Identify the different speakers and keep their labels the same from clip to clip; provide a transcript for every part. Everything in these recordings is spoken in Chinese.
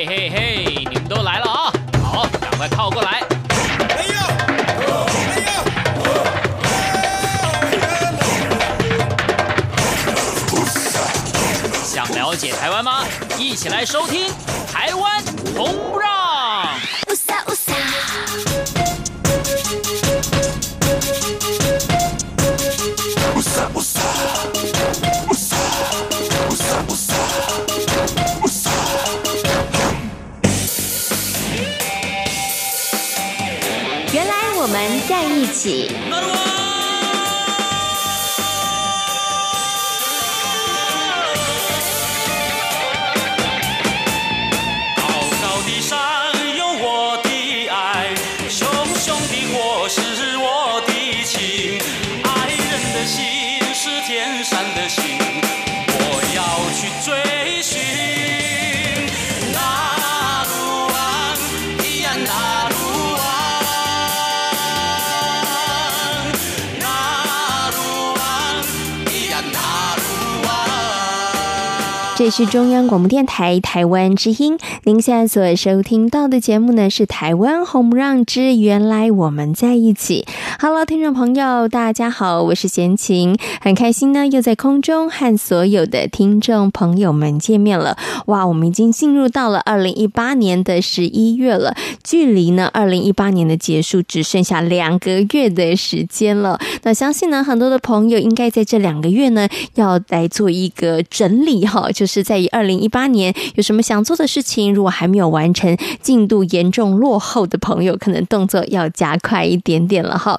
Speaker 1: 嘿嘿嘿，你们都来了啊！好，赶快靠过来。哎呦！哎呦！想了解台湾吗？一起来收听《台
Speaker 2: 湾红起。
Speaker 3: 是中央广播电台台湾之音，您现在所收听到的节目呢是《台湾红不让之原来我们在一起》。Hello，听众朋友，大家好，我是贤琴，很开心呢，又在空中和所有的听众朋友们见面了。哇，我们已经进入到了二零一八年的十一月了，距离呢二零一八年的结束只剩下两个月的时间了。那相信呢，很多的朋友应该在这两个月呢，要来做一个整理哈，就是。在于二零一八年有什么想做的事情，如果还没有完成，进度严重落后的朋友，可能动作要加快一点点了哈。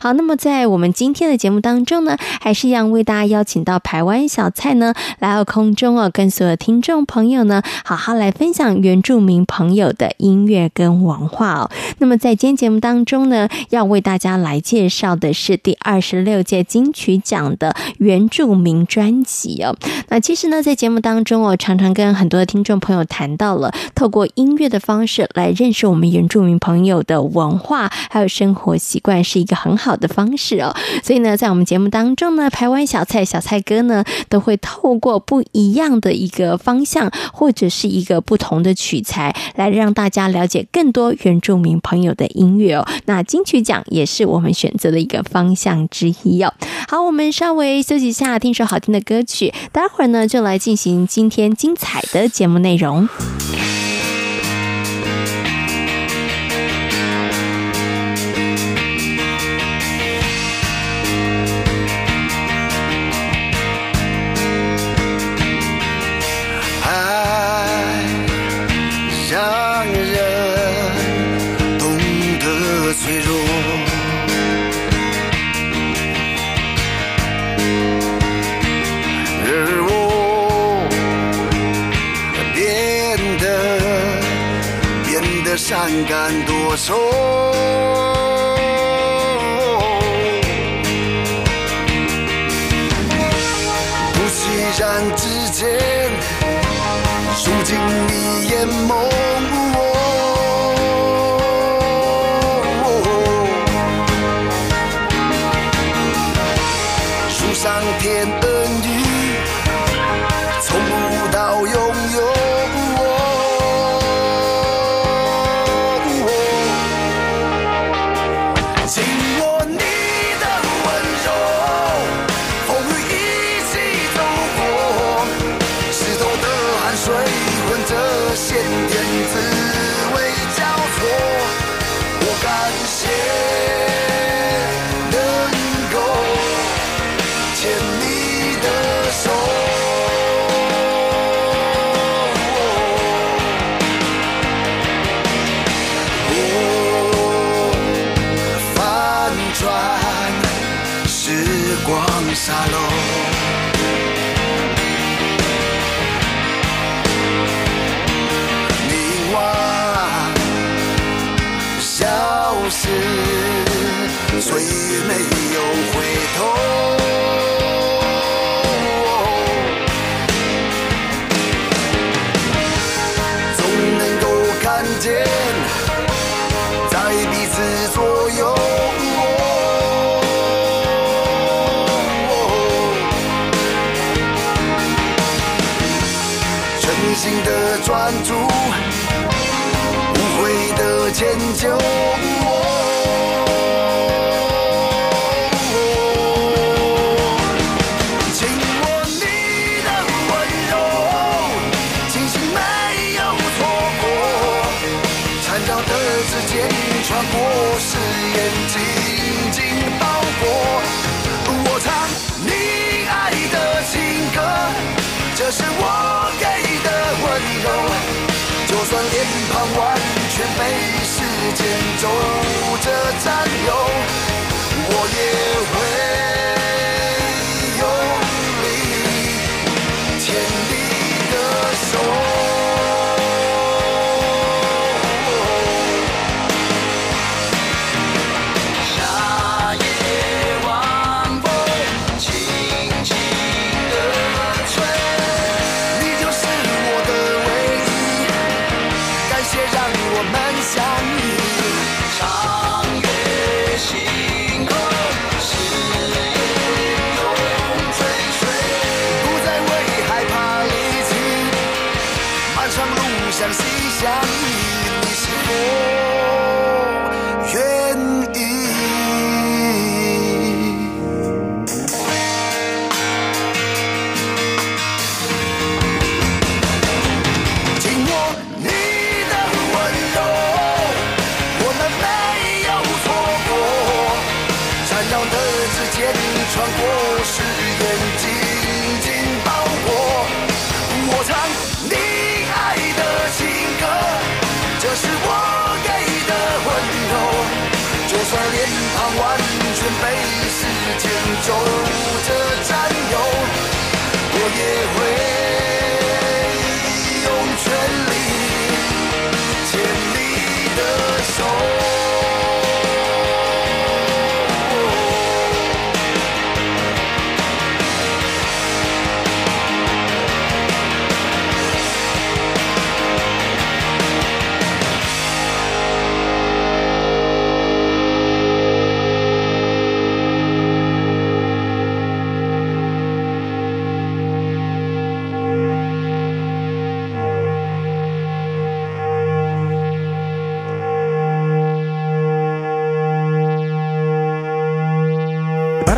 Speaker 3: 好，那么在我们今天的节目当中呢，还是一样为大家邀请到台湾小蔡呢来到空中哦，跟所有听众朋友呢好好来分享原住民朋友的音乐跟文化哦。那么在今天节目当中呢，要为大家来介绍的是第二十六届金曲奖的原住民专辑哦。那其实呢，在节目当中。中我常常跟很多的听众朋友谈到了，透过音乐的方式来认识我们原住民朋友的文化，还有生活习惯，是一个很好好的方式哦。所以呢，在我们节目当中呢，排湾小菜小菜哥呢，都会透过不一样的一个方向，或者是一个不同的取材，来让大家了解更多原住民朋友的音乐哦。那金曲奖也是我们选择的一个方向之一哦。好，我们稍微休息一下，听首好听的歌曲，待会儿呢就来进行。今天精彩的节目内容。
Speaker 4: 敢多说，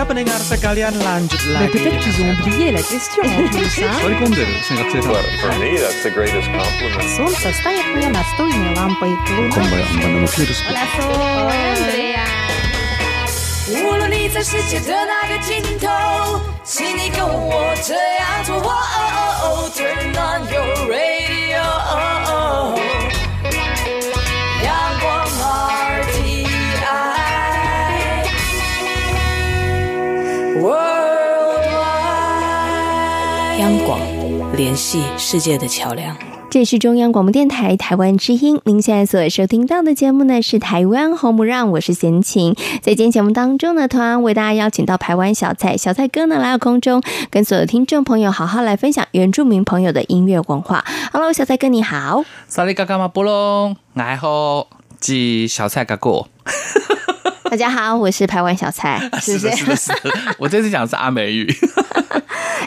Speaker 5: Pendengar sekalian lanjut lagi.
Speaker 6: Peut-être qu'ils ont oublié la question en plus. hein.
Speaker 5: 割り込んでる性格性
Speaker 7: Well, for me, that's the greatest compliment.
Speaker 6: Солнце стоит мне настольной лампой.
Speaker 5: 今晩はのキュールス
Speaker 8: 无论你在世界的哪个尽头，请你跟我这样做。哦哦哦 Turn on your radio，
Speaker 9: 央广联系世界的桥梁。
Speaker 3: 这是中央广播电台台湾之音，您现在所收听到的节目呢是台湾红不让，我是贤琴。在今天节目当中呢，同样为大家邀请到台湾小蔡小蔡哥呢来到空中，跟所有听众朋友好好来分享原住民朋友的音乐文化。Hello，小蔡哥你好。
Speaker 1: 萨利嘎嘎马波隆，爱好记小蔡嘎过。
Speaker 3: 大家好，我是台湾小蔡，是不是？
Speaker 1: 是的，是的，是的。我这次讲的是阿美语。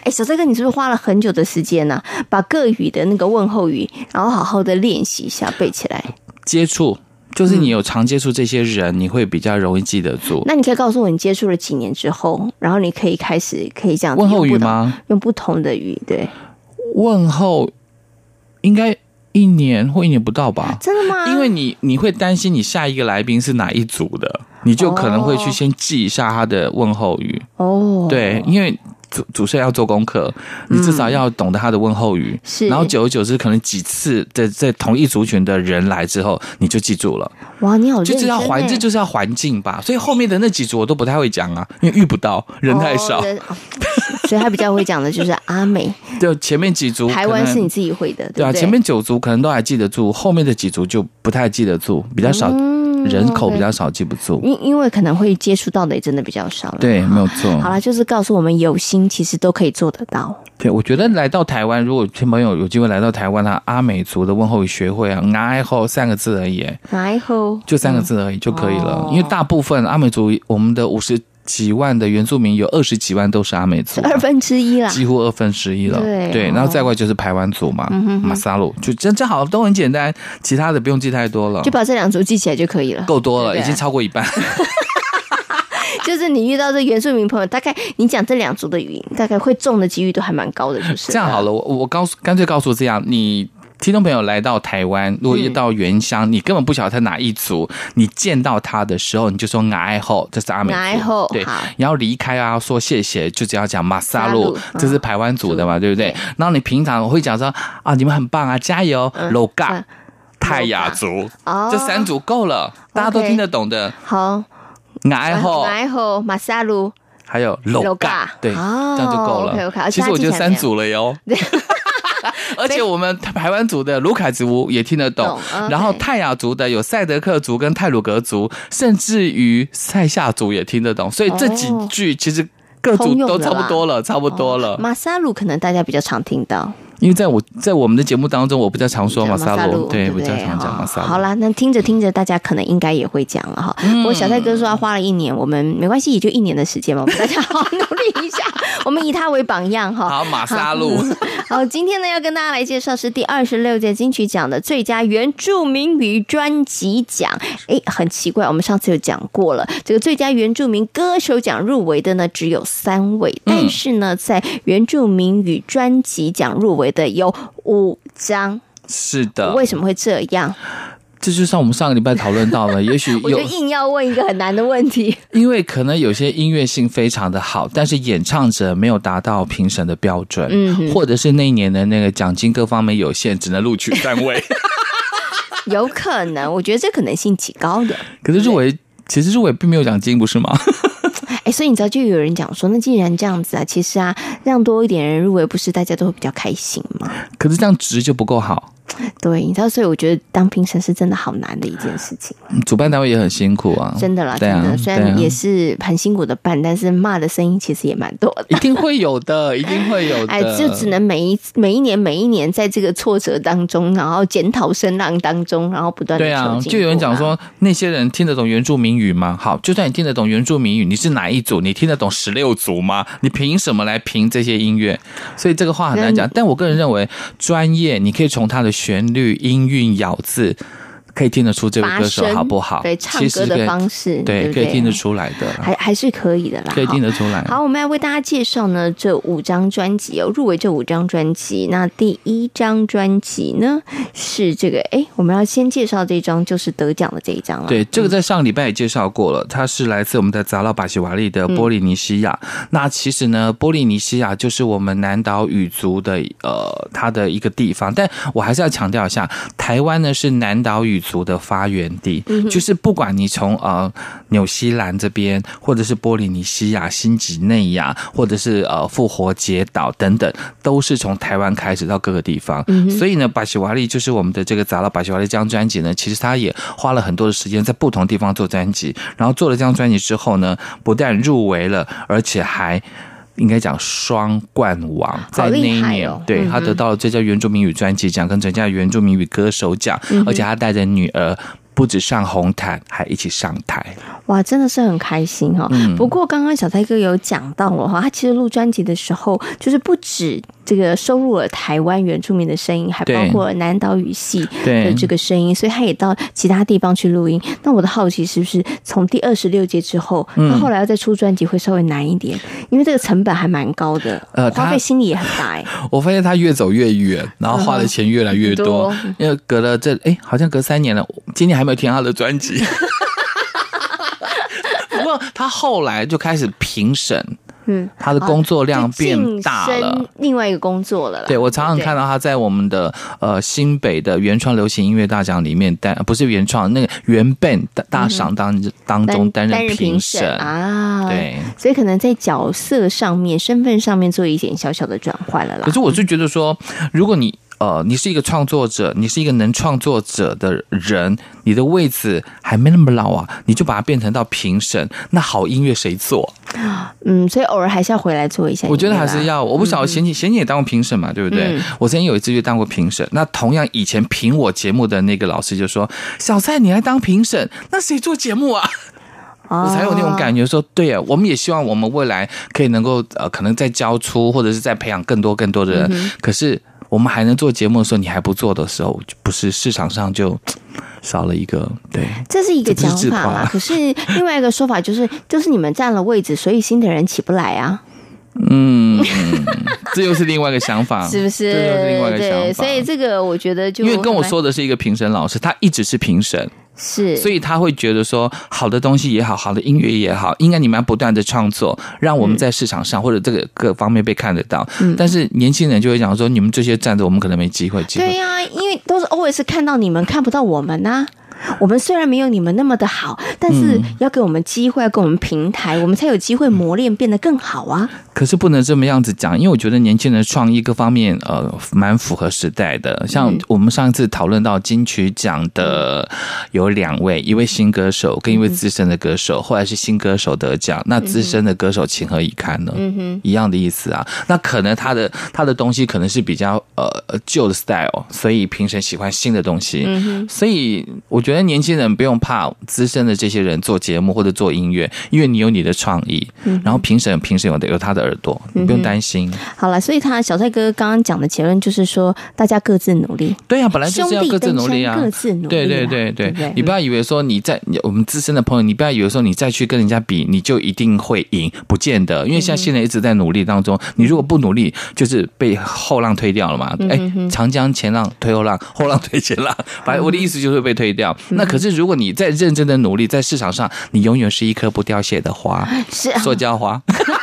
Speaker 3: 哎，小帅哥，你是不是花了很久的时间呢、啊？把各语的那个问候语，然后好好的练习一下，背起来。
Speaker 1: 接触就是你有常接触这些人，嗯、你会比较容易记得住。
Speaker 3: 那你可以告诉我，你接触了几年之后，然后你可以开始可以这样
Speaker 1: 问候语吗？
Speaker 3: 用不同的语，对。
Speaker 1: 问候应该一年或一年不到吧？
Speaker 3: 真的吗？
Speaker 1: 因为你你会担心你下一个来宾是哪一组的，你就可能会去先记一下他的问候语。哦，对，因为。主主持人要做功课，你至少要懂得他的问候语，是、嗯。然后久而久之，可能几次在在同一族群的人来之后，你就记住了。
Speaker 3: 哇，你好
Speaker 1: 就是要环，这就是要环境吧。所以后面的那几组我都不太会讲啊，因为遇不到人太少。
Speaker 3: 哦、所以他比较会讲的就是阿美。
Speaker 1: 就，前面几组
Speaker 3: 台湾是你自己会的，对，对啊。
Speaker 1: 前面九组可能都还记得住，后面的几组就不太记得住，比较少。嗯人口比较少，记不住。
Speaker 3: 因因为可能会接触到的也真的比较少了。
Speaker 1: 对，没有错。
Speaker 3: 好了，就是告诉我们，有心其实都可以做得到。
Speaker 1: 对，我觉得来到台湾，如果听朋友有机会来到台湾，他阿美族的问候语学会啊，爱吼三个字而已，爱吼就三个字而已就可以了。因为大部分阿美族，我们的五十几万的原住民，有二十几万都是阿美族，
Speaker 3: 二分之一啦，
Speaker 1: 几乎二分之一了。
Speaker 3: 对，
Speaker 1: 对，然后再过来就是排湾族嘛，马萨鲁，就这这好都很简单，其他的不用记太多了，
Speaker 3: 就把这两族记起来就可以了，
Speaker 1: 够多了，已经超过一半。
Speaker 3: 就是你遇到这原住民朋友，大概你讲这两族的语音，大概会中的几率都还蛮高的，就是。
Speaker 1: 这样好了。我我告诉，干脆告诉这样，你听众朋友来到台湾，如果一到原乡，嗯、你根本不晓得他哪一族，你见到他的时候，你就说“爱后”，这是阿美族。爱后对，你要离开啊，说谢谢，就只要讲马萨路，这是台湾族的嘛，对。不对？对，然后你平常会讲说啊，你们很棒啊，加油，罗、嗯、嘎、嗯、泰雅族，哦、这三组够了，大家都听得懂的。
Speaker 3: 好。
Speaker 1: 爱后，
Speaker 3: 爱后，马萨鲁，
Speaker 1: 还有罗嘎，对，
Speaker 3: 哦、
Speaker 1: 这样就够了。其实我觉得三组了哟。而且我们台湾族的卢凯族也听得懂，懂 okay、然后泰雅族的有赛德克族跟泰鲁格族，甚至于塞夏族也听得懂。所以这几句其实各族都差不多了，差不多了。
Speaker 3: 马萨鲁可能大家比较常听到。
Speaker 1: 因为在我在我们的节目当中，我比较常说马萨鲁，对，比较常讲马萨鲁。
Speaker 3: 好啦，那听着听着，大家可能应该也会讲了哈。嗯、不过小蔡哥说他花了一年，我们没关系，也就一年的时间嘛，我们大家好好努力一下，我们以他为榜样哈。
Speaker 1: 好，马萨鲁。
Speaker 3: 好，今天呢要跟大家来介绍是第二十六届金曲奖的最佳原住民语专辑奖。哎，很奇怪，我们上次有讲过了，这个最佳原住民歌手奖入围的呢只有三位，但是呢在原住民语专辑奖入围。的有五张，
Speaker 1: 是的，
Speaker 3: 为什么会这样？
Speaker 1: 这就像我们上个礼拜讨论到了，也许有
Speaker 3: 我就硬要问一个很难的问题，
Speaker 1: 因为可能有些音乐性非常的好，但是演唱者没有达到评审的标准，嗯，或者是那一年的那个奖金各方面有限，只能录取三位，
Speaker 3: 有可能，我觉得这可能性极高的。
Speaker 1: 可是入围，其实入围并没有奖金，不是吗？
Speaker 3: 哎，所以你知道，就有人讲说，那既然这样子啊，其实啊，让多一点人入围，不是大家都会比较开心吗？
Speaker 1: 可是这样值就不够好。
Speaker 3: 对，你知道，所以我觉得当评审是真的好难的一件事情。
Speaker 1: 主办单位也很辛苦啊，
Speaker 3: 真的啦，真的。虽然也是很辛苦的办，但是骂的声音其实也蛮多的。
Speaker 1: 一定会有的，一定会有的。
Speaker 3: 哎，就只能每一每一年每一年在这个挫折当中，然后检讨声浪当中，然后不断的。
Speaker 1: 对啊，就有人讲说，那些人听得懂原住民语吗？好，就算你听得懂原住民语，你是哪一组？你听得懂十六组吗？你凭什么来评这些音乐？所以这个话很难讲。但我个人认为，专业你可以从他的旋律音。韵咬字。可以听得出这位歌手好不好？
Speaker 3: 对，唱歌的方式，
Speaker 1: 对，可以听得出来的，
Speaker 3: 还还是可以的啦，
Speaker 1: 可以听得出来。
Speaker 3: 好，我们要为大家介绍呢这五张专辑哦，入围这五张专辑。那第一张专辑呢是这个，哎，我们要先介绍这张，就是得奖的这一张了。
Speaker 1: 对，这个在上礼拜也介绍过了，它是来自我们的扎拉巴西瓦利的波利尼西亚。那其实呢，波利尼西亚就是我们南岛语族的呃，它的一个地方。但我还是要强调一下，台湾呢是南岛语族的发源地，就是不管你从呃纽西兰这边，或者是波利尼西亚、新几内亚，或者是呃复活节岛等等，都是从台湾开始到各个地方。所以呢，巴西瓦利就是我们的这个杂了巴西瓦利这张专辑呢，其实他也花了很多的时间在不同地方做专辑，然后做了这张专辑之后呢，不但入围了，而且还。应该讲双冠王，在那一年，哦、对他得到了最佳原住民语专辑奖跟最佳原住民语歌手奖，嗯、而且他带着女儿不止上红毯，还一起上台。
Speaker 3: 哇，真的是很开心哈、哦！嗯、不过刚刚小蔡哥有讲到了哈，他其实录专辑的时候，就是不止这个收录了台湾原住民的声音，还包括南岛语系的这个声音，所以他也到其他地方去录音。那我的好奇是不是从第二十六届之后，他后来要再出专辑会稍微难一点？因为这个成本还蛮高的，呃，花费心理也很大哎。
Speaker 1: 我发现他越走越远，然后花的钱越来越多，嗯、多因为隔了这哎，好像隔三年了，今年还没有听他的专辑。他后来就开始评审，嗯，他的工作量变大了，
Speaker 3: 另外一个工作了。
Speaker 1: 对，我常常看到他在我们的呃新北的原创流行音乐大奖里面担，不是原创那个原 band 大赏当当中担任评审啊。对，
Speaker 3: 所以可能在角色上面、身份上面做一点小小的转换了啦。
Speaker 1: 可是我是觉得说，如果你呃，你是一个创作者，你是一个能创作者的人，你的位置还没那么老啊，你就把它变成到评审，那好音乐谁做？
Speaker 3: 嗯，所以偶尔还是要回来做一下。
Speaker 1: 我觉得还是要，我不晓得贤姐，贤姐也当过评审嘛，对不对？嗯、我曾经有一次就当过评审，那同样以前评我节目的那个老师就说：“小蔡，你来当评审，那谁做节目啊？”我才有那种感觉说，对啊，我们也希望我们未来可以能够呃，可能再教出或者是再培养更多更多的人。嗯、可是我们还能做节目的时候，你还不做的时候，不是市场上就 少了一个？对，
Speaker 10: 这是一个讲法啦。可是另外一个说法就是，就是你们占了位置，所以新的人起不来啊。
Speaker 1: 嗯，这又是另外一个想法，
Speaker 10: 是不是？这又是另外一个想法。对，所以这个我觉得就，
Speaker 1: 因为跟我说的是一个评审老师，他一直是评审。
Speaker 10: 是，
Speaker 1: 所以他会觉得说，好的东西也好，好的音乐也好，应该你们要不断的创作，让我们在市场上或者这个各方面被看得到。嗯，但是年轻人就会讲说，你们这些站着，我们可能没机会。机会。
Speaker 10: 对呀，因为都是 always 看到你们，看不到我们呐。我们虽然没有你们那么的好，但是要给我们机会，要给我们平台，我们才有机会磨练，变得更好啊。
Speaker 1: 可是不能这么样子讲，因为我觉得年轻人的创意各方面，呃，蛮符合时代的。像我们上一次讨论到金曲奖的有两位，一位新歌手跟一位资深的歌手，后来是新歌手得奖，那资深的歌手情何以堪呢？嗯哼，一样的意思啊。那可能他的他的东西可能是比较呃旧的 style，所以评审喜欢新的东西。嗯哼，所以我觉得。年轻人不用怕资深的这些人做节目或者做音乐，因为你有你的创意，嗯、然后评审评审有的有他的耳朵，你不用担心。嗯、
Speaker 10: 好了，所以他小帅哥刚刚讲的结论就是说，大家各自努力。
Speaker 1: 对呀、啊，本来就是要各自努力啊，
Speaker 10: 各自努力。
Speaker 1: 对对对对，对，你不要以为说你在我们资深的朋友，你不要以为说你再去跟人家比，你就一定会赢，不见得。因为像现在一直在努力当中，你如果不努力，就是被后浪推掉了嘛。哎、嗯，长江前浪推后浪，后浪推前浪，反正我的意思就是被推掉。那可是，如果你在认真的努力，在市场上，你永远是一颗不凋谢的花，是塑胶花。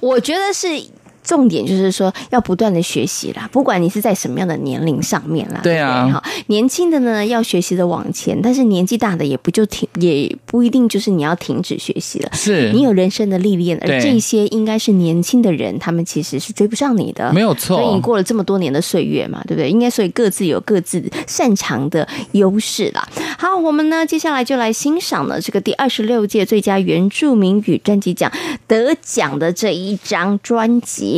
Speaker 10: 我觉得是。重点就是说，要不断的学习啦，不管你是在什么样的年龄上面啦。
Speaker 1: 对啊，
Speaker 10: 哈，年轻的呢要学习的往前，但是年纪大的也不就停，也不一定就是你要停止学习了。
Speaker 1: 是
Speaker 10: 你有人生的历练，而这些应该是年轻的人，他们其实是追不上你的，
Speaker 1: 没有错。
Speaker 10: 所以你过了这么多年的岁月嘛，对不对？应该所以各自有各自擅长的优势啦。好，我们呢接下来就来欣赏了这个第二十六届最佳原住民语专辑奖得奖的这一张专辑。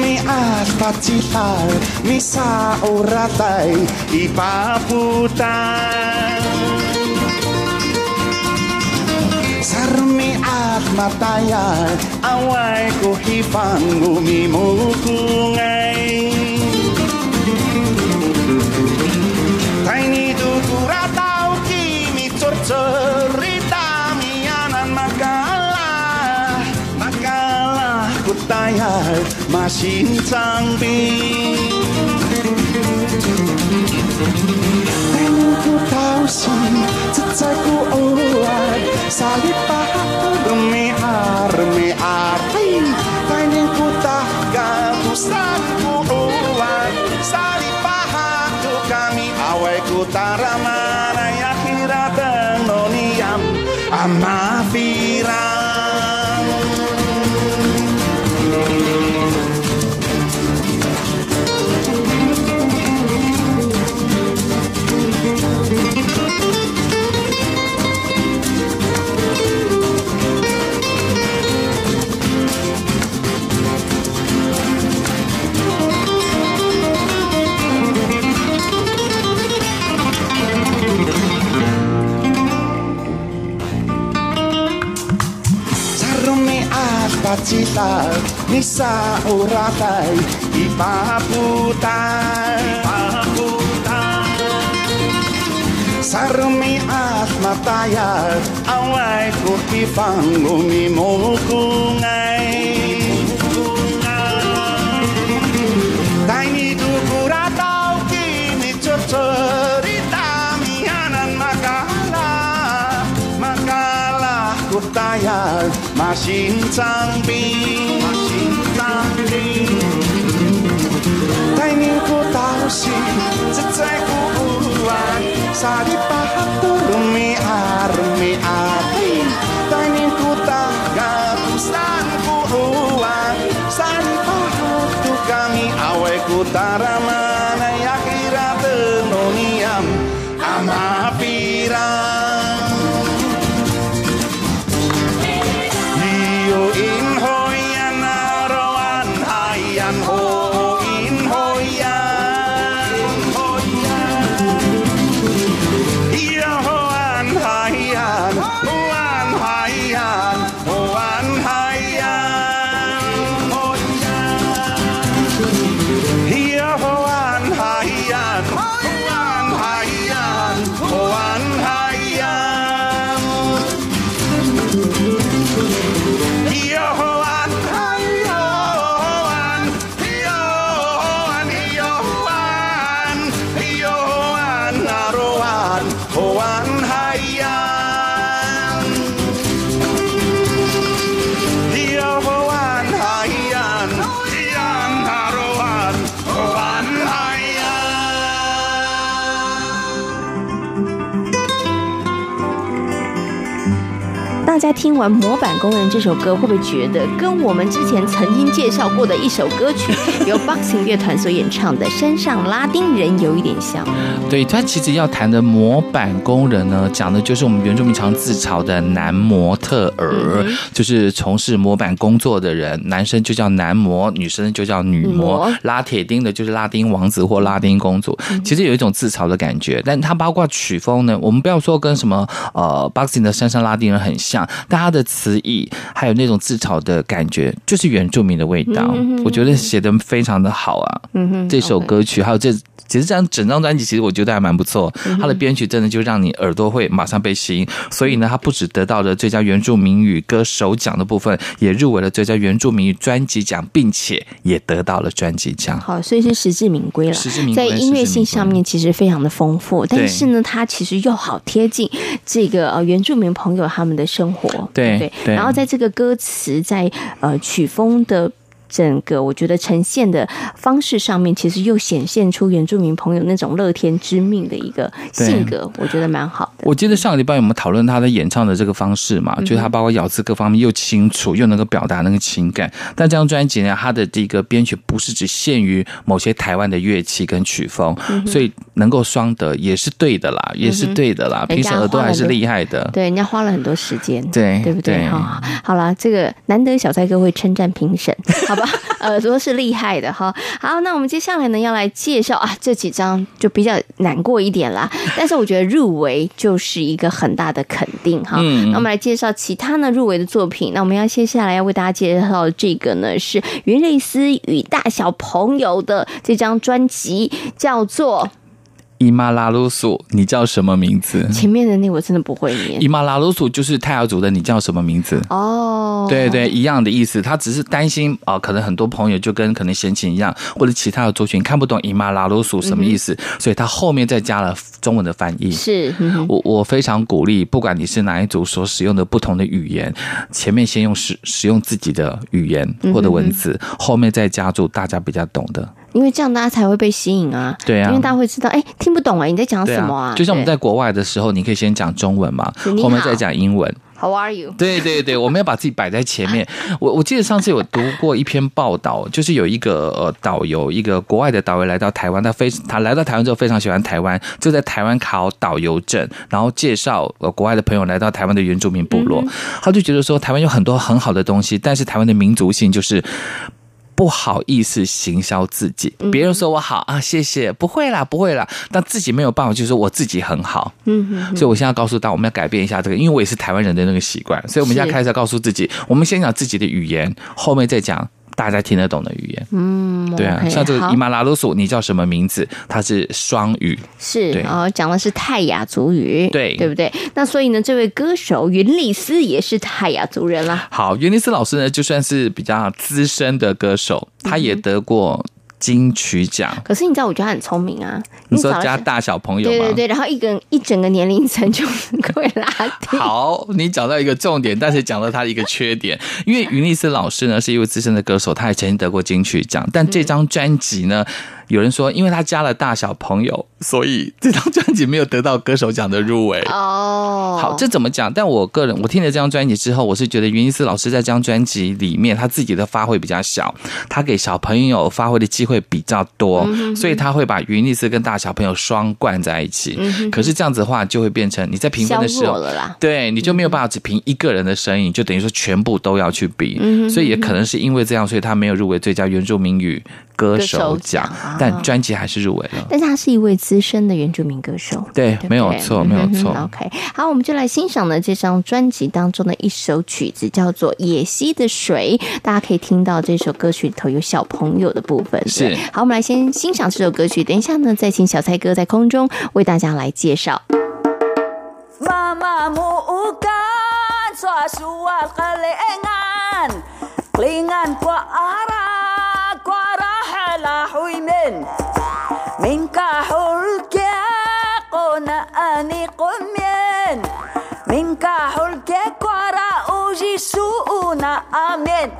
Speaker 10: mi aspacitar mi sauratai i paputan Sermi at matayar awai ku hipang umimukungay Tiny dukurataw kimi tsortsor 大海，嘛心脏病。我到时只在孤偶爱，沙一把都没阿没阿嘿，但你
Speaker 4: 不打干不杀不偶爱，沙一把都 kami. putar uratai sa oratay ipaputar Sarmi at matayat Away ko ipang hayal masintang bing masintang bing Tanging ku tahu sih cecek ku uruan Sari pahat turmi armi
Speaker 3: api
Speaker 10: Tanging ku tanggap ustan ku uang Sari pahat kami awe ku
Speaker 3: 家听完《模板工人》这首歌，会不会觉得跟我们之前曾经介绍过的一首歌曲，由 Boxing 乐团所演唱的《山上拉丁人》有一点像？
Speaker 1: 对，他其实要谈的模板工人呢，讲的就是我们原住民常自嘲的男模特儿，嗯、就是从事模板工作的人，男生就叫男模，女生就叫女模，模拉铁钉的就是拉丁王子或拉丁公主，其实有一种自嘲的感觉。但它包括曲风呢，我们不要说跟什么呃 Boxing 的山上拉丁人很像。但他的词意还有那种自嘲的感觉，就是原住民的味道。我觉得写的非常的好啊。嗯哼，这首歌曲还有这，其实这样整张专辑，其实我觉得还蛮不错。他的编曲真的就让你耳朵会马上被吸引。所以呢，他不止得到了最佳原住民语歌手奖的部分，也入围了最佳原住民语专辑奖，并且也得到了专辑奖。
Speaker 3: 好，所以是实至名归了。实至名归，在音乐性上面其实非常的丰富，但是呢，它其实又好贴近这个呃原住民朋友他们的生活。对对，然后在这个歌词在呃曲风的。整个我觉得呈现的方式上面，其实又显现出原住民朋友那种乐天知命的一个性格，我觉得蛮好的。
Speaker 1: 我记得上个礼拜我们讨论他的演唱的这个方式嘛，就是他包括咬字各方面又清楚，又能够表达那个情感。但这张专辑呢，它的这个编曲不是只限于某些台湾的乐器跟曲风，所以能够双得也是对的啦，也是对的啦。评审耳朵还是厉害的，
Speaker 3: 对，人家花了很多时间，
Speaker 1: 对，
Speaker 3: 对不对？好，好了，这个难得小蔡哥会称赞评审，好吧？耳朵 是厉害的哈，好，那我们接下来呢要来介绍啊这几张就比较难过一点啦，但是我觉得入围就是一个很大的肯定哈。嗯，那我们来介绍其他呢入围的作品，那我们要接下来要为大家介绍这个呢是云蕾丝与大小朋友的这张专辑，叫做。
Speaker 1: 伊玛拉鲁苏，你叫什么名字？
Speaker 3: 前面的那我真的不会念。
Speaker 1: 伊玛拉鲁苏就是泰雅族的，你叫什么名字？
Speaker 3: 哦，
Speaker 1: 对对，一样的意思。他只是担心啊、呃，可能很多朋友就跟可能闲情一样，或者其他的族群看不懂伊玛拉鲁苏什么意思，嗯、所以他后面再加了中文的翻译。
Speaker 3: 是，嗯、
Speaker 1: 我我非常鼓励，不管你是哪一族所使用的不同的语言，前面先用使使用自己的语言或者文字，嗯、后面再加注大家比较懂的。
Speaker 3: 因为这样大家才会被吸引啊！
Speaker 1: 对啊，
Speaker 3: 因为大家会知道，哎，听不懂哎，你在讲什么啊？
Speaker 1: 就像我们在国外的时候，你可以先讲中文嘛，后面再讲英文。
Speaker 3: How are you？
Speaker 1: 对对对，我们要把自己摆在前面。我我记得上次有读过一篇报道，就是有一个呃导游，一个国外的导游来到台湾，他非他来到台湾之后非常喜欢台湾，就在台湾考导游证，然后介绍呃国外的朋友来到台湾的原住民部落，他就觉得说台湾有很多很好的东西，但是台湾的民族性就是。不好意思行销自己，别人说我好啊，谢谢，不会啦，不会啦，但自己没有办法，就是说我自己很好，嗯哼，所以我现在告诉大家，我们要改变一下这个，因为我也是台湾人的那个习惯，所以我们现在开始要告诉自己，我们先讲自己的语言，后面再讲。大家听得懂的语言，嗯，对啊，okay, 像这个伊玛拉鲁索，你叫什么名字？它是双语，
Speaker 3: 是，然后讲的是泰雅族语，
Speaker 1: 对，
Speaker 3: 对不对？那所以呢，这位歌手云丽斯也是泰雅族人啦。
Speaker 1: 好，云丽斯老师呢，就算是比较资深的歌手，他也得过。金曲奖，
Speaker 3: 可是你知道，我觉得他很聪明啊。
Speaker 1: 你说加大小朋友吗？
Speaker 3: 对对对，然后一个一整个年龄层就能够拉低。
Speaker 1: 好，你讲到一个重点，但是讲到他的一个缺点，因为云丽斯老师呢是一位资深的歌手，他也曾经得过金曲奖，但这张专辑呢。有人说，因为他加了大小朋友，所以这张专辑没有得到歌手奖的入围。
Speaker 8: 哦，
Speaker 1: 好，这怎么讲？但我个人，我听了这张专辑之后，我是觉得云尼斯老师在这张专辑里面，他自己的发挥比较小，他给小朋友发挥的机会比较多，所以他会把云尼斯跟大小朋友双冠在一起。可是这样子的话，就会变成你在评分的时候，对，你就没有办法只评一个人的声音，就等于说全部都要去比。所以也可能是因为这样，所以他没有入围最佳原住民语歌手奖，但专辑还是入围了。
Speaker 8: 但是他是一位资深的原住民歌手，
Speaker 1: 对，没有错，没有错。
Speaker 8: OK，好，我们就来欣赏呢这张专辑当中的一首曲子，叫做《野溪的水》。大家可以听到这首歌曲里头有小朋友的部分。
Speaker 1: 是，
Speaker 8: 好，我们来先欣赏这首歌曲，等一下呢再请小蔡哥在空中为大家来介绍。妈妈木干刷书啊，可累安，累安过阿 拉。من من كحول كيقونا أني قمين من كحول كيقورا أوجي سونا أمين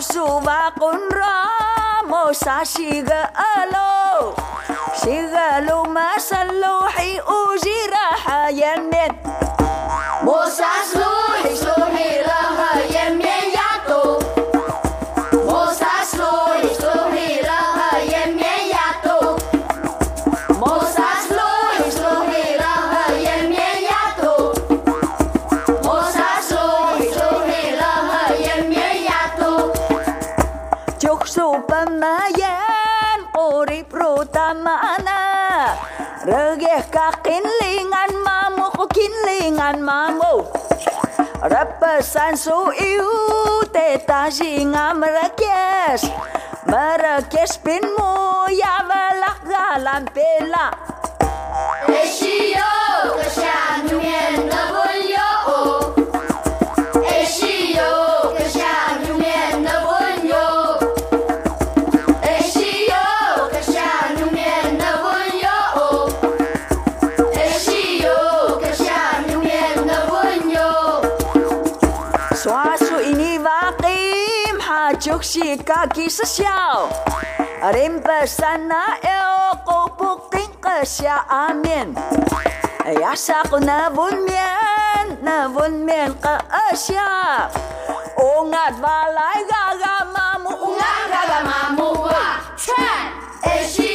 Speaker 8: 苏瓦昆拉莫萨西格鲁，西格鲁马萨鲁黑乌吉拉哈延 san ma mô Rapa san su iu te ta ji nga marakesh Marakesh ya valak ga pela Eshi yo, kasha nuyen da volyo kaki sesiau Rimpa sana eo kopuk tingka sia amin Yasa ko na bunmien na bunmien ka asya Ungat balay gaga mamu ungat gaga mamu wa Chan Eshiyo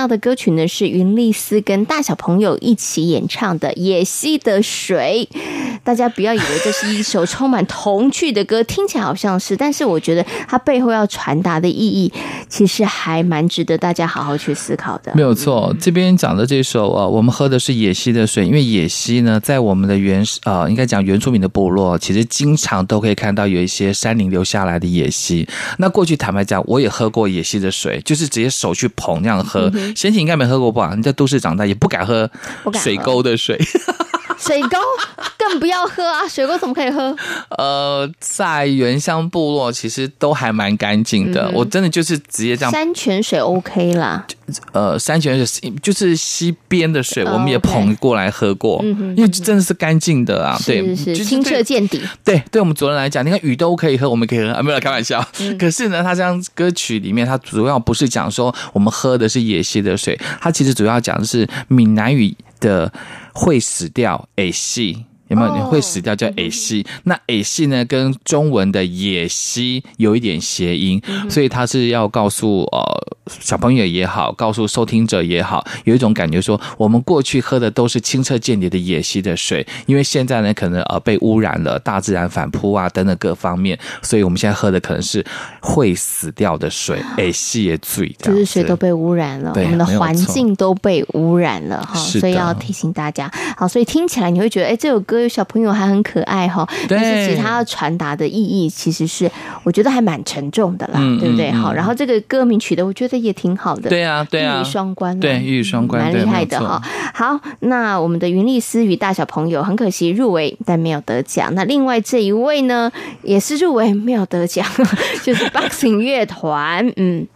Speaker 8: 到的歌曲呢是云丽丝跟大小朋友一起演唱的《野溪的水》。大家不要以为这是一首充满童趣的歌，听起来好像是，但是我觉得它背后要传达的意义，其实还蛮值得大家好好去思考的。
Speaker 1: 没有错，这边讲的这首啊，我们喝的是野溪的水，因为野溪呢，在我们的原啊，应该讲原住民的部落，其实经常都可以看到有一些山林留下来的野溪。那过去坦白讲，我也喝过野溪的水，就是直接手去捧那样喝。贤琴应该没喝过吧？你在都市长大，也不敢喝水沟的水。
Speaker 8: 水沟更不要喝啊！水沟怎么可以喝？
Speaker 1: 呃，在原乡部落其实都还蛮干净的。嗯、我真的就是直接这样。
Speaker 8: 山泉水 OK 啦。
Speaker 1: 呃，山泉水就是溪边的水，我们也捧过来喝过，因为真的是干净的啊。
Speaker 8: 对，清澈见底。
Speaker 1: 对，对我们主人来讲，你看雨都可以喝，我们可以喝，啊、没有开玩笑。嗯、可是呢，他这样歌曲里面，他主要不是讲说我们喝的是野溪的水，他其实主要讲的是闽南语的会死掉，诶，溪。有没有？你会死掉叫矮西。那 A 西呢，跟中文的野西有一点谐音，所以它是要告诉呃小朋友也好，告诉收听者也好，有一种感觉说，我们过去喝的都是清澈见底的野溪的水，因为现在呢，可能呃被污染了，大自然反扑啊等等各方面，所以我们现在喝的可能是会死掉的水，矮西也醉，
Speaker 3: 就是水都被污染了，我们的环境都被污染了哈，所以要提醒大家。好，所以听起来你会觉得，哎，这首歌。小朋友还很可爱哈，但是其实他要传达的意义其实是，我觉得还蛮沉重的啦，嗯、对不对？好、嗯，然后这个歌名取得我觉得也挺好的，
Speaker 1: 对啊，对啊，
Speaker 3: 一语双关，
Speaker 1: 对，一语双关，蛮厉
Speaker 3: 害的哈。好，那我们的云丽丝与大小朋友很可惜入围，但没有得奖。那另外这一位呢，也是入围没有得奖，就是 Boxing 乐团，嗯。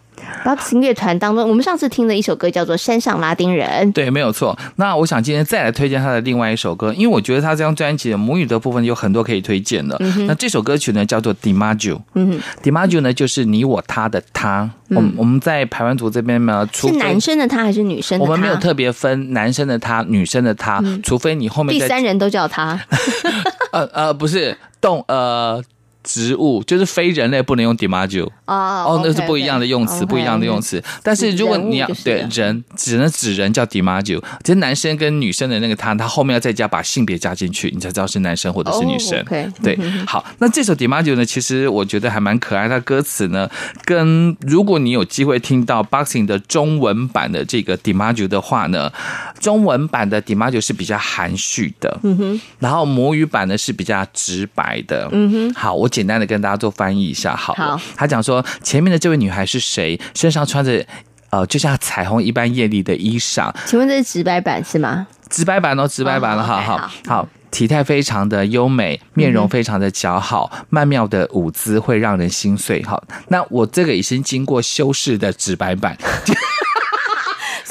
Speaker 3: Boxing 乐团当中，我们上次听的一首歌叫做《山上拉丁人》，
Speaker 1: 对，没有错。那我想今天再来推荐他的另外一首歌，因为我觉得他这张专辑的母语的部分有很多可以推荐的。嗯、那这首歌曲呢，叫做 DiMaggio。嗯 DiMaggio 呢，就是你我他的他。嗯、我们我们在排湾族这边呢，除
Speaker 3: 是男生的他还是女生的他？
Speaker 1: 我们没有特别分男生的他、女生的他，嗯、除非你后面
Speaker 3: 第三人都叫他。
Speaker 1: 呃呃，不是动呃。植物就是非人类不能用 DiMaggio 哦，oh, 那是不一样的用词不一样的用词。但是如果你要对人，只能指人叫 DiMaggio。其实男生跟女生的那个他，他后面要再加把性别加进去，你才知道是男生或者是女生。
Speaker 3: Oh.
Speaker 1: 对，好，那这首 DiMaggio 呢，其实我觉得还蛮可爱。它歌词呢，跟如果你有机会听到 Boxing 的中文版的这个 DiMaggio 的话呢，中文版的 DiMaggio 是比较含蓄的，嗯哼，然后母语版呢是比较直白的，嗯哼。好，我。简单的跟大家做翻译一下，好了。好，他讲说前面的这位女孩是谁？身上穿着呃，就像彩虹一般艳丽的衣裳。
Speaker 3: 请问这是直白版是吗？
Speaker 1: 直白版哦，直白版了，好好好。体态非常的优美，面容非常的姣好，嗯、曼妙的舞姿会让人心碎。好，那我这个已经经过修饰的直白版。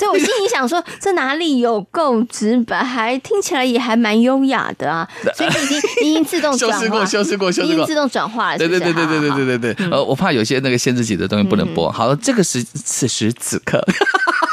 Speaker 3: 所以我心里想说，这哪里有够直白，还听起来也还蛮优雅的啊！所以你已经你已经自动转化，修饰过，
Speaker 1: 修饰过，修饰过，
Speaker 3: 已经自动转化了。
Speaker 1: 对对对对对对对对对。呃，我怕有些那个限制级的东西不能播。好了，这个时此时此刻。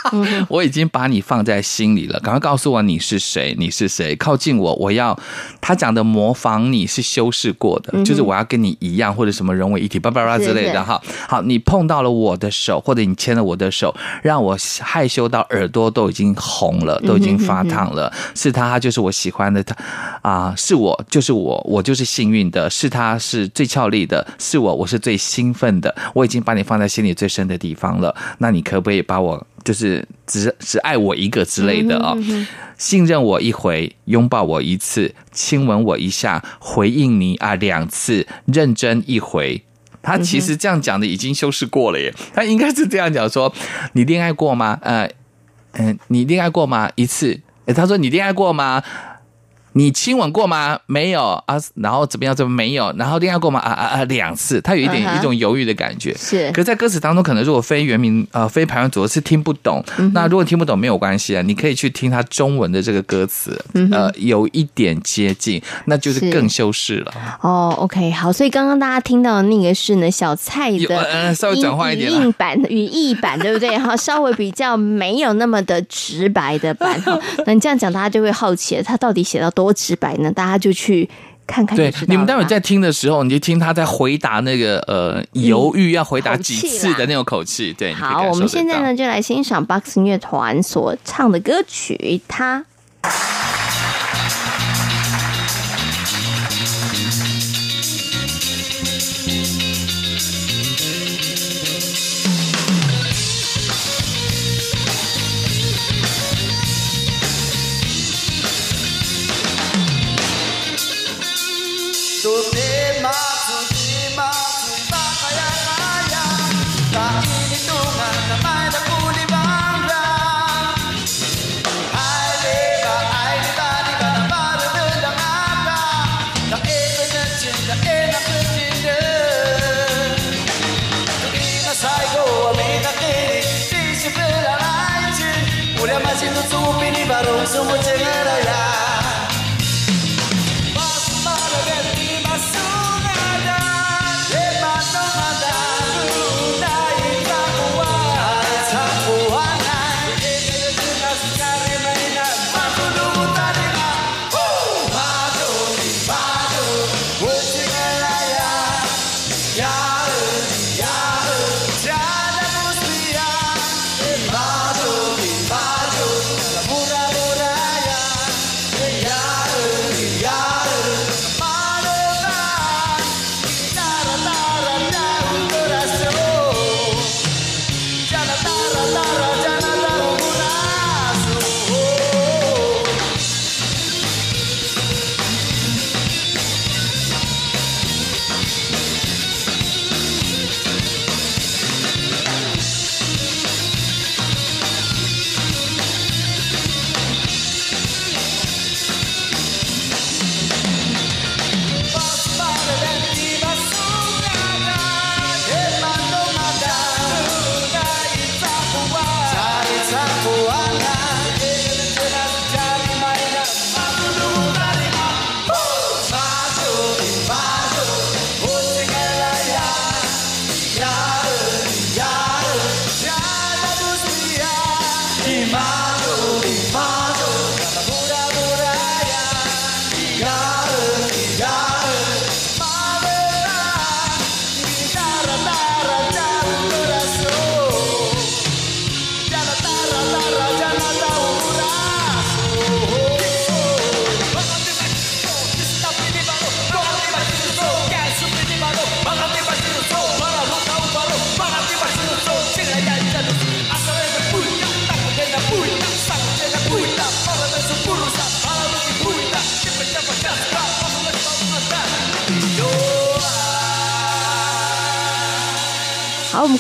Speaker 1: 我已经把你放在心里了，赶快告诉我你是谁？你是谁？靠近我，我要他讲的模仿你是修饰过的，嗯、就是我要跟你一样，或者什么融为一体，叭叭叭之类的哈。好，你碰到了我的手，或者你牵了我的手，让我害羞到耳朵都已经红了，都已经发烫了。是他，他就是我喜欢的他啊，是我，就是我，我就是幸运的，是他是最俏丽的，是我，我是最兴奋的。我已经把你放在心里最深的地方了，那你可不可以把我？就是只只爱我一个之类的啊、哦，信任我一回，拥抱我一次，亲吻我一下，回应你啊两次，认真一回。他其实这样讲的已经修饰过了耶，他应该是这样讲说：你恋爱过吗？呃，嗯、呃，你恋爱过吗？一次。他说你恋爱过吗？你亲吻过吗？没有啊，然后怎么样？怎么没有？然后恋爱过吗？啊啊啊！两次，他有一点、uh huh. 一种犹豫的感觉。是，可是在歌词当中，可能如果非原名呃非排湾族是听不懂。Uh. 那如果听不懂没有关系啊，你可以去听他中文的这个歌词，uh. 呃，有一点接近，那就是更修饰了。
Speaker 3: 哦、oh,，OK，好，所以刚刚大家听到的那个是呢小蔡的
Speaker 1: 呃稍微转换一点
Speaker 3: 语音版语义版，对不对？哈，稍微比较没有那么的直白的版。那你这样讲，大家就会好奇了，他到底写到多直白呢？大家就去看看。对，
Speaker 1: 你们待会在听的时候，你就听他在回答那个呃犹豫要回答几次的那种口气。对，
Speaker 3: 好，我们现在呢就来欣赏 Boxing 乐团所唱的歌曲《他》。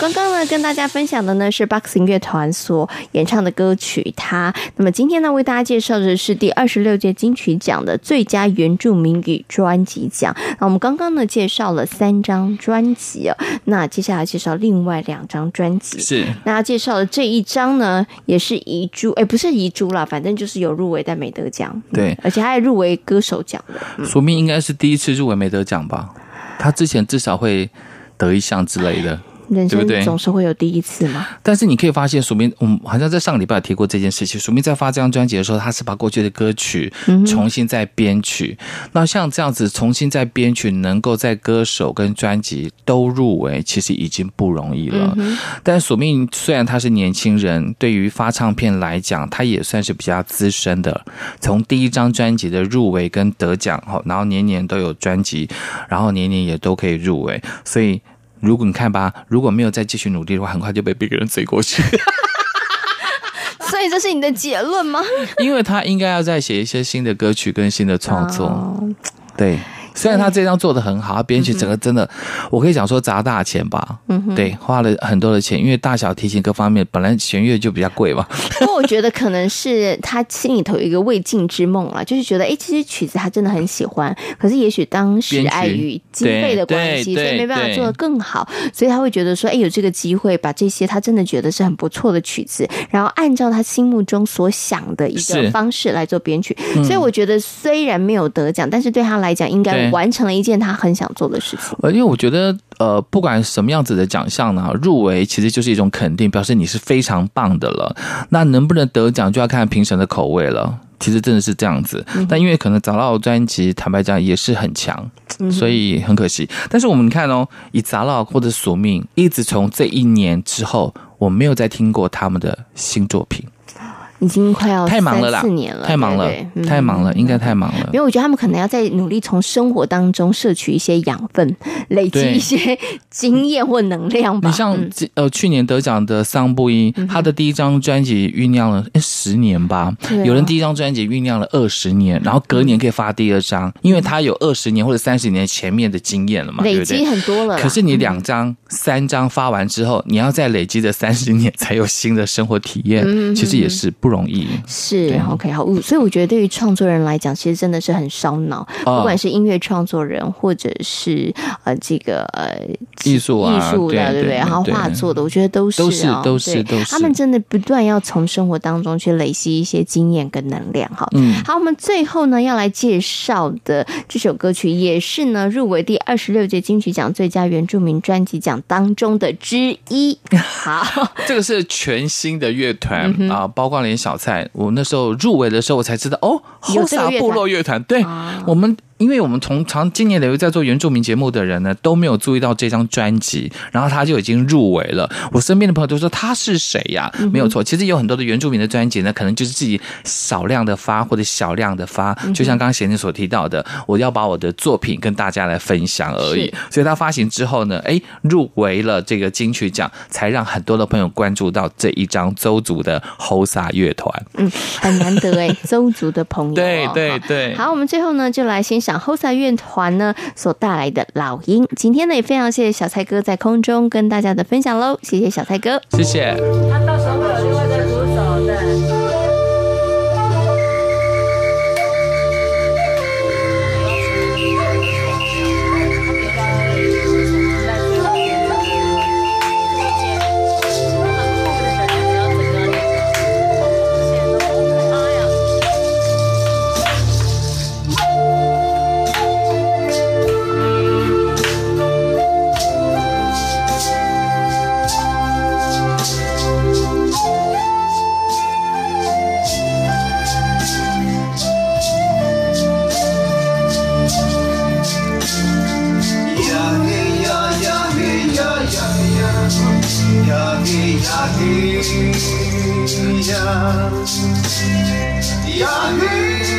Speaker 3: 刚刚呢跟大家分享的呢是 Boxing 乐团所演唱的歌曲《他》。那么今天呢为大家介绍的是第二十六届金曲奖的最佳原住民语专辑奖。那我们刚刚呢介绍了三张专辑哦，那接下来介绍另外两张专辑。
Speaker 1: 是，
Speaker 3: 那介绍的这一张呢也是遗珠，哎，不是遗珠啦，反正就是有入围但没得奖。
Speaker 1: 对，
Speaker 3: 而且还入围歌手奖的。嗯、
Speaker 1: 署名应该是第一次入围没得奖吧？他之前至少会得一项之类的。
Speaker 3: 人生总是会有第一次嘛，
Speaker 1: 但是你可以发现，署名，我们好像在上个礼拜有提过这件事情。署名在发这张专辑的时候，他是把过去的歌曲重新再编曲。嗯、那像这样子重新再编曲，能够在歌手跟专辑都入围，其实已经不容易了。嗯、但署名虽然他是年轻人，对于发唱片来讲，他也算是比较资深的。从第一张专辑的入围跟得奖，然后年年都有专辑，然后年年也都可以入围，所以。如果你看吧，如果没有再继续努力的话，很快就被别个人追过去。
Speaker 3: 所以这是你的结论吗？
Speaker 1: 因为他应该要再写一些新的歌曲跟新的创作，哦、对。虽然他这张做的很好，他编曲整个真的，我可以讲说砸大钱吧，嗯哼，对，花了很多的钱，因为大小提琴各方面本来弦乐就比较贵嘛。
Speaker 3: 不过我觉得可能是他心里头有一个未尽之梦了，就是觉得哎，其实曲子他真的很喜欢，可是也许当时碍于经费的关系，所以没办法做得更好，所以他会觉得说，哎，有这个机会把这些他真的觉得是很不错的曲子，然后按照他心目中所想的一个方式来做编曲。所以我觉得虽然没有得奖，但是对他来讲应该。完成了一件他很想做的事情。
Speaker 1: 呃，因为我觉得，呃，不管什么样子的奖项呢，入围其实就是一种肯定，表示你是非常棒的了。那能不能得奖，就要看评审的口味了。其实真的是这样子。但因为可能早稻专辑，坦白讲也是很强，所以很可惜。但是我们看哦，以杂稻或者索命，一直从这一年之后，我没有再听过他们的新作品。
Speaker 3: 已经快要
Speaker 1: 太忙了啦，
Speaker 3: 四年了，
Speaker 1: 太忙了，对对太忙了，嗯、应该太忙了。
Speaker 3: 因为我觉得他们可能要在努力从生活当中摄取一些养分，累积一些经验或能量吧。
Speaker 1: 你像呃去年得奖的桑布伊，嗯、他的第一张专辑酝酿了十年吧，嗯、有人第一张专辑酝酿了二十年，然后隔年可以发第二张，嗯、因为他有二十年或者三十年前面的经验了嘛，
Speaker 3: 累积很多了。
Speaker 1: 可是你两张、嗯、三张发完之后，你要再累积的三十年才有新的生活体验，嗯、其实也是不容易。
Speaker 3: 是 OK 好，所以我觉得对于创作人来讲，其实真的是很烧脑。不管是音乐创作人，或者是呃这个呃
Speaker 1: 艺术啊、
Speaker 3: 艺术的，对不对？然后画作的，我觉得都是
Speaker 1: 都是都是都是。
Speaker 3: 他们真的不断要从生活当中去累积一些经验跟能量。哈，嗯，好，我们最后呢要来介绍的这首歌曲，也是呢入围第二十六届金曲奖最佳原住民专辑奖当中的之一。好，
Speaker 1: 这个是全新的乐团啊，包括连小菜。我那时候入围的时候，我才知道哦，后萨部落乐团，对，我们。因为我们从常今年累月在做原住民节目的人呢，都没有注意到这张专辑，然后他就已经入围了。我身边的朋友都说他是谁呀？没有错，其实有很多的原住民的专辑呢，可能就是自己少量的发或者小量的发，就像刚刚贤姐所提到的，我要把我的作品跟大家来分享而已。所以他发行之后呢，哎，入围了这个金曲奖，才让很多的朋友关注到这一张邹族的后萨乐团。
Speaker 3: 嗯，很难得哎，邹族的朋友。
Speaker 1: 对对对。
Speaker 3: 好，我们最后呢，就来欣赏。后赛乐团呢所带来的老鹰，今天呢也非常谢谢小蔡哥在空中跟大家的分享喽，谢谢小蔡哥，
Speaker 1: 谢谢。看到时候会有另外
Speaker 11: Yeah, yeah.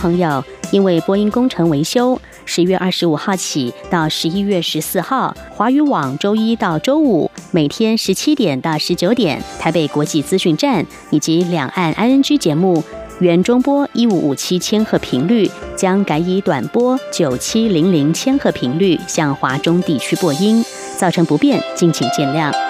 Speaker 11: 朋友，因为播音工程维修，十月二十五号起到十一月十四号，华语网周一到周五每天十七点到十九点，台北国际资讯站以及两岸 ING 节目原中波一五五七千赫频率将改以短波九七零零千赫频率向华中地区播音，造成不便，敬请见谅。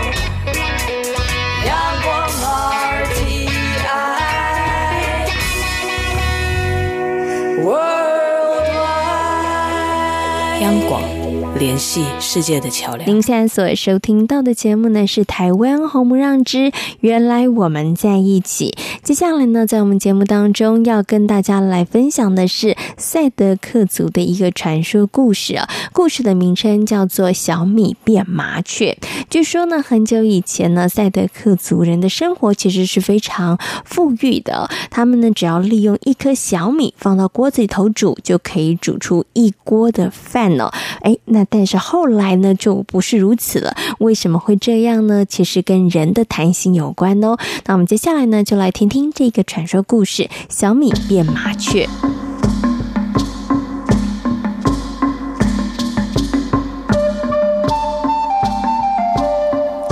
Speaker 9: 央广，联系世界的桥梁。
Speaker 3: 您现在所收听到的节目呢，是台湾红不让之原来我们在一起。接下来呢，在我们节目当中要跟大家来分享的是赛德克族的一个传说故事啊。故事的名称叫做小米变麻雀。据说呢，很久以前呢，赛德克族人的生活其实是非常富裕的。他们呢，只要利用一颗小米放到锅子里头煮，就可以煮出一锅的饭呢。哎，那但是后来呢，就不是如此了。为什么会这样呢？其实跟人的弹性有关哦。那我们接下来呢，就来听听这个传说故事：小米变麻雀。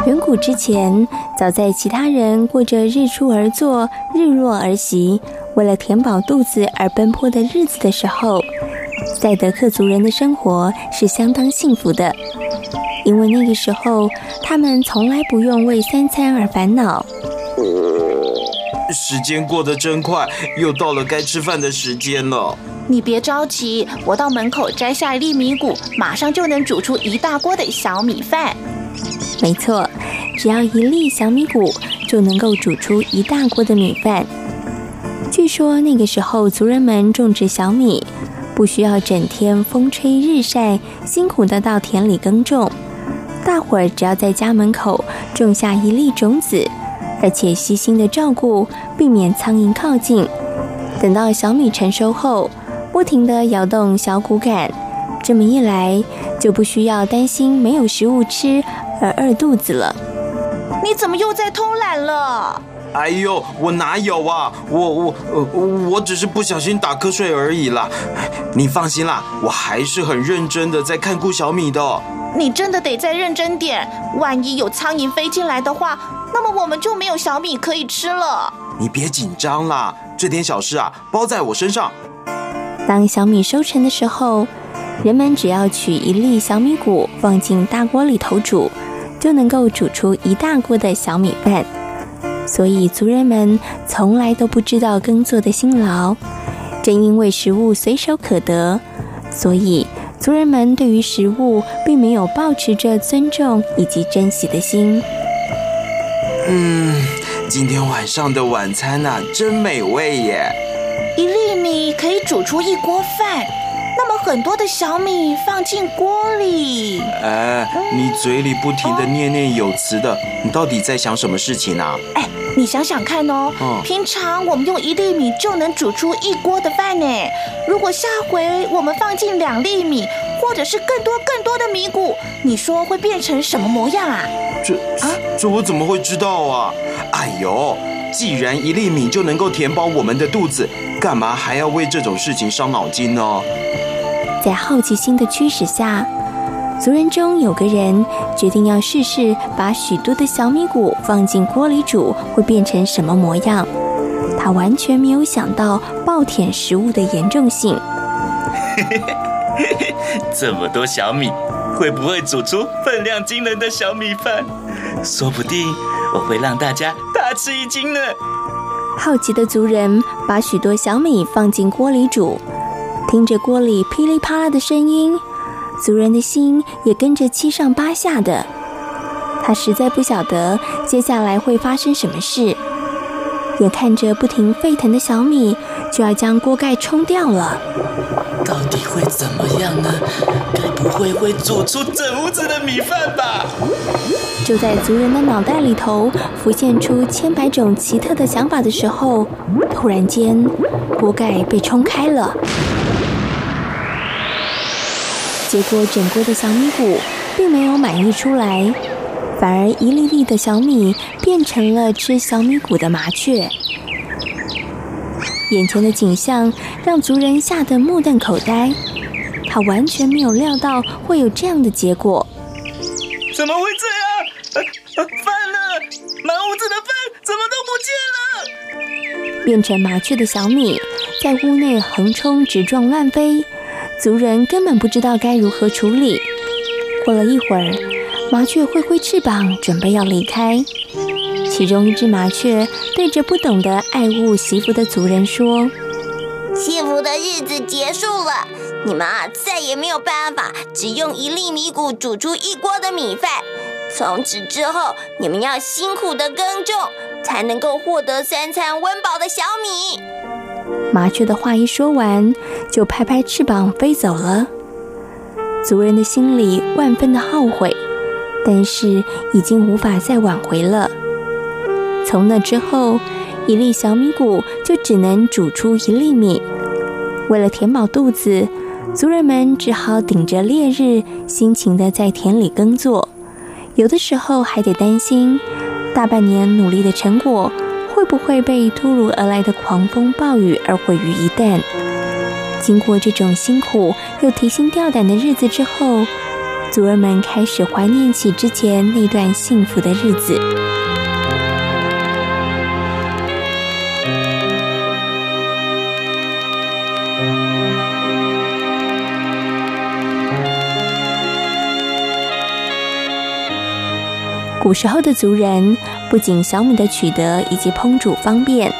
Speaker 3: 远古之前，早在其他人过着日出而作、日落而息，为了填饱肚子而奔波的日子的时候，赛德克族人的生活是相当幸福的，因为那个时候他们从来不用为三餐而烦恼。
Speaker 12: 时间过得真快，又到了该吃饭的时间了。
Speaker 13: 你别着急，我到门口摘下一粒米谷，马上就能煮出一大锅的小米饭。
Speaker 3: 没错，只要一粒小米谷就能够煮出一大锅的米饭。据说那个时候族人们种植小米，不需要整天风吹日晒，辛苦的到田里耕种。大伙儿只要在家门口种下一粒种子，而且细心的照顾，避免苍蝇靠近。等到小米成熟后，不停地摇动小谷杆，这么一来，就不需要担心没有食物吃而饿肚子了。
Speaker 13: 你怎么又在偷懒了？
Speaker 12: 哎呦，我哪有啊？我我我，我只是不小心打瞌睡而已啦。你放心啦，我还是很认真的在看顾小米的。
Speaker 13: 你真的得再认真点，万一有苍蝇飞进来的话，那么我们就没有小米可以吃了。
Speaker 12: 你别紧张啦，这点小事啊，包在我身上。
Speaker 3: 当小米收成的时候，人们只要取一粒小米谷放进大锅里头煮，就能够煮出一大锅的小米饭。所以族人们从来都不知道耕作的辛劳。正因为食物随手可得，所以族人们对于食物并没有保持着尊重以及珍惜的心。
Speaker 12: 嗯，今天晚上的晚餐啊，真美味耶！
Speaker 13: 一粒米可以煮出一锅饭，那么很多的小米放进锅里。
Speaker 12: 哎，你嘴里不停的念念有词的，你到底在想什么事情啊？
Speaker 13: 哎，你想想看哦，平常我们用一粒米就能煮出一锅的饭呢。如果下回我们放进两粒米，或者是更多更多的米谷，你说会变成什么模样啊？
Speaker 12: 这啊，这我怎么会知道啊？哎呦，既然一粒米就能够填饱我们的肚子，干嘛还要为这种事情伤脑筋呢？
Speaker 3: 在好奇心的驱使下，族人中有个人决定要试试把许多的小米谷放进锅里煮会变成什么模样。他完全没有想到暴殄食物的严重性。
Speaker 14: 这么多小米，会不会煮出分量惊人的小米饭？说不定我会让大家大吃一惊呢。
Speaker 3: 好奇的族人把许多小米放进锅里煮，听着锅里噼里啪啦的声音，族人的心也跟着七上八下的。他实在不晓得接下来会发生什么事。眼看着不停沸腾的小米，就要将锅盖冲掉了。
Speaker 14: 到底会怎么样呢？该不会会煮出整屋子的米饭吧？
Speaker 3: 就在族人的脑袋里头浮现出千百种奇特的想法的时候，突然间，锅盖被冲开了。结果，整锅的小米谷并没有满溢出来，反而一粒粒的小米变成了吃小米谷的麻雀。眼前的景象让族人吓得目瞪口呆，他完全没有料到会有这样的结果。
Speaker 14: 怎么会这样？饭呢？满屋子的饭怎么都不见了？
Speaker 3: 变成麻雀的小米在屋内横冲直撞乱飞，族人根本不知道该如何处理。过了一会儿，麻雀挥挥翅膀，准备要离开。其中一只麻雀对着不懂得爱护惜福的族人说：“
Speaker 15: 幸福的日子结束了，你们啊再也没有办法只用一粒米谷煮出一锅的米饭。从此之后，你们要辛苦的耕种，才能够获得三餐温饱的小米。”
Speaker 3: 麻雀的话一说完，就拍拍翅膀飞走了。族人的心里万分的后悔，但是已经无法再挽回了。从那之后，一粒小米谷就只能煮出一粒米。为了填饱肚子，族人们只好顶着烈日，辛勤的在田里耕作。有的时候还得担心，大半年努力的成果不会被突如而来的狂风暴雨而毁于一旦。经过这种辛苦又提心吊胆的日子之后，族人们开始怀念起之前那段幸福的日子。古时候的族人不仅小米的取得以及烹煮方便，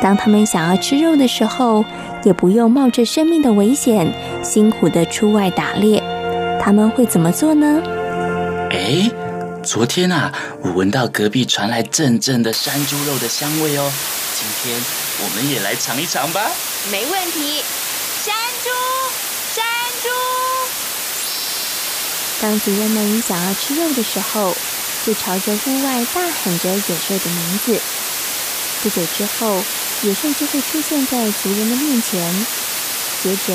Speaker 3: 当他们想要吃肉的时候，也不用冒着生命的危险，辛苦的出外打猎。他们会怎么做呢？
Speaker 14: 哎，昨天啊，我闻到隔壁传来阵阵的山猪肉的香味哦。今天我们也来尝一尝吧。
Speaker 13: 没问题，山猪，山猪。
Speaker 3: 当族人们想要吃肉的时候，就朝着屋外大喊着野兽的名字。不久之后，野兽就会出现在族人的面前。接着，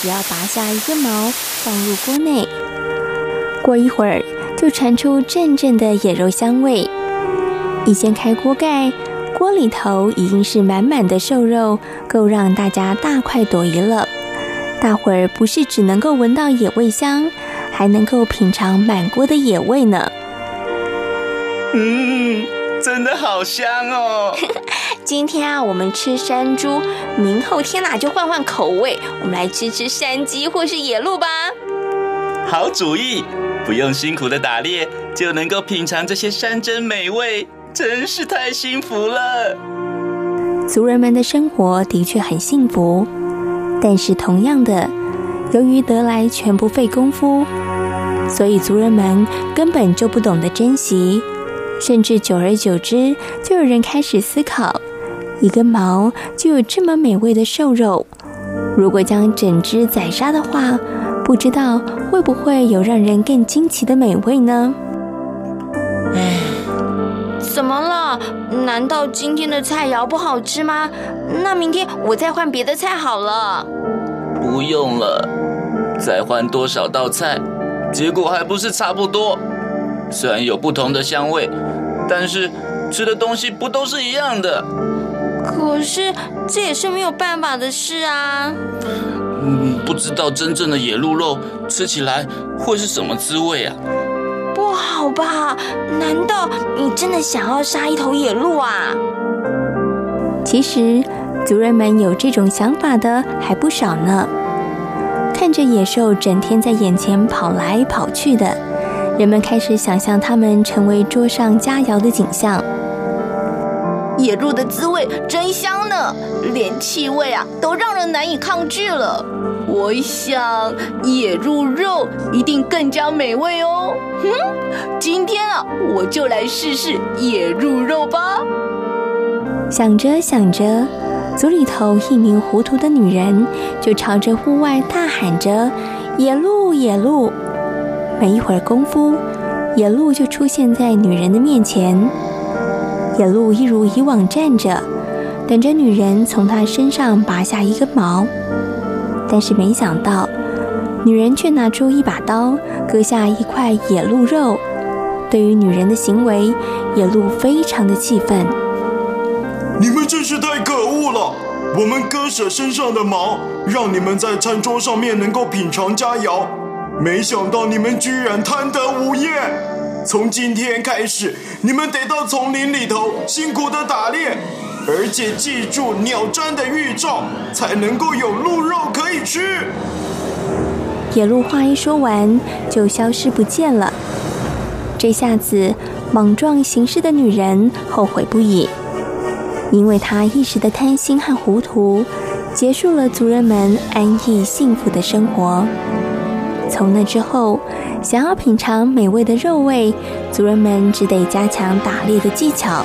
Speaker 3: 只要拔下一根毛放入锅内，过一会儿就传出阵阵的野肉香味。一掀开锅盖，锅里头已经是满满的瘦肉，够让大家大快朵颐了。大伙儿不是只能够闻到野味香，还能够品尝满锅的野味呢。
Speaker 14: 嗯，真的好香哦！
Speaker 13: 今天啊，我们吃山猪，明后天啊就换换口味，我们来吃吃山鸡或是野鹿吧。
Speaker 14: 好主意，不用辛苦的打猎，就能够品尝这些山珍美味，真是太幸福了。
Speaker 3: 族人们的生活的确很幸福，但是同样的，由于得来全不费工夫，所以族人们根本就不懂得珍惜。甚至久而久之，就有人开始思考：一根毛就有这么美味的瘦肉，如果将整只宰杀的话，不知道会不会有让人更惊奇的美味呢？
Speaker 13: 唉，怎么了？难道今天的菜肴不好吃吗？那明天我再换别的菜好了。
Speaker 14: 不用了，再换多少道菜，结果还不是差不多。虽然有不同的香味，但是吃的东西不都是一样的？
Speaker 13: 可是这也是没有办法的事啊。
Speaker 14: 嗯，不知道真正的野鹿肉吃起来会是什么滋味啊？
Speaker 13: 不好吧？难道你真的想要杀一头野鹿啊？
Speaker 3: 其实族人们有这种想法的还不少呢。看着野兽整天在眼前跑来跑去的。人们开始想象它们成为桌上佳肴的景象。
Speaker 13: 野鹿的滋味真香呢，连气味啊都让人难以抗拒了。我想野鹿肉一定更加美味哦。哼，今天啊，我就来试试野鹿肉吧。
Speaker 3: 想着想着，组里头一名糊涂的女人就朝着户外大喊着：“野鹿，野鹿！”没一会儿功夫，野鹿就出现在女人的面前。野鹿一如以往站着，等着女人从她身上拔下一根毛。但是没想到，女人却拿出一把刀，割下一块野鹿肉。对于女人的行为，野鹿非常的气愤。
Speaker 12: 你们真是太可恶了！我们割舍身上的毛，让你们在餐桌上面能够品尝佳肴，没想到你们居然贪得无厌。从今天开始，你们得到丛林里头辛苦的打猎，而且记住鸟瞻的预兆，才能够有鹿肉可以吃。
Speaker 3: 野鹿话一说完，就消失不见了。这下子，莽撞行事的女人后悔不已。因为她一时的贪心和糊涂，结束了族人们安逸幸福的生活。从那之后，想要品尝美味的肉味，族人们只得加强打猎的技巧，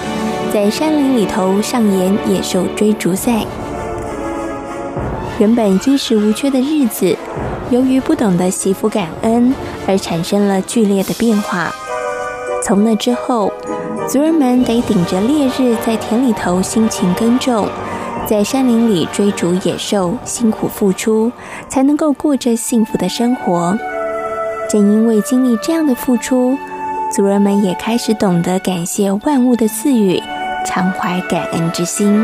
Speaker 3: 在山林里头上演野兽追逐赛。原本衣食无缺的日子，由于不懂得惜福感恩，而产生了剧烈的变化。从那之后，族人们得顶着烈日，在田里头辛勤耕种，在山林里追逐野兽，辛苦付出，才能够过着幸福的生活。正因为经历这样的付出，族人们也开始懂得感谢万物的赐予，常怀感恩之心。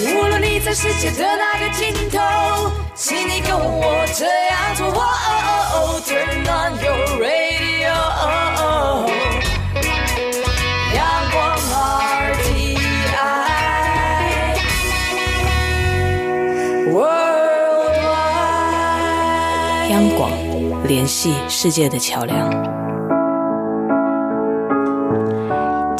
Speaker 8: 无论你在世界的哪个尽头，请你跟我这样做。哦哦哦 Turn on your radio，央广 RTI Worldwide，
Speaker 9: 央广联系世界的桥梁。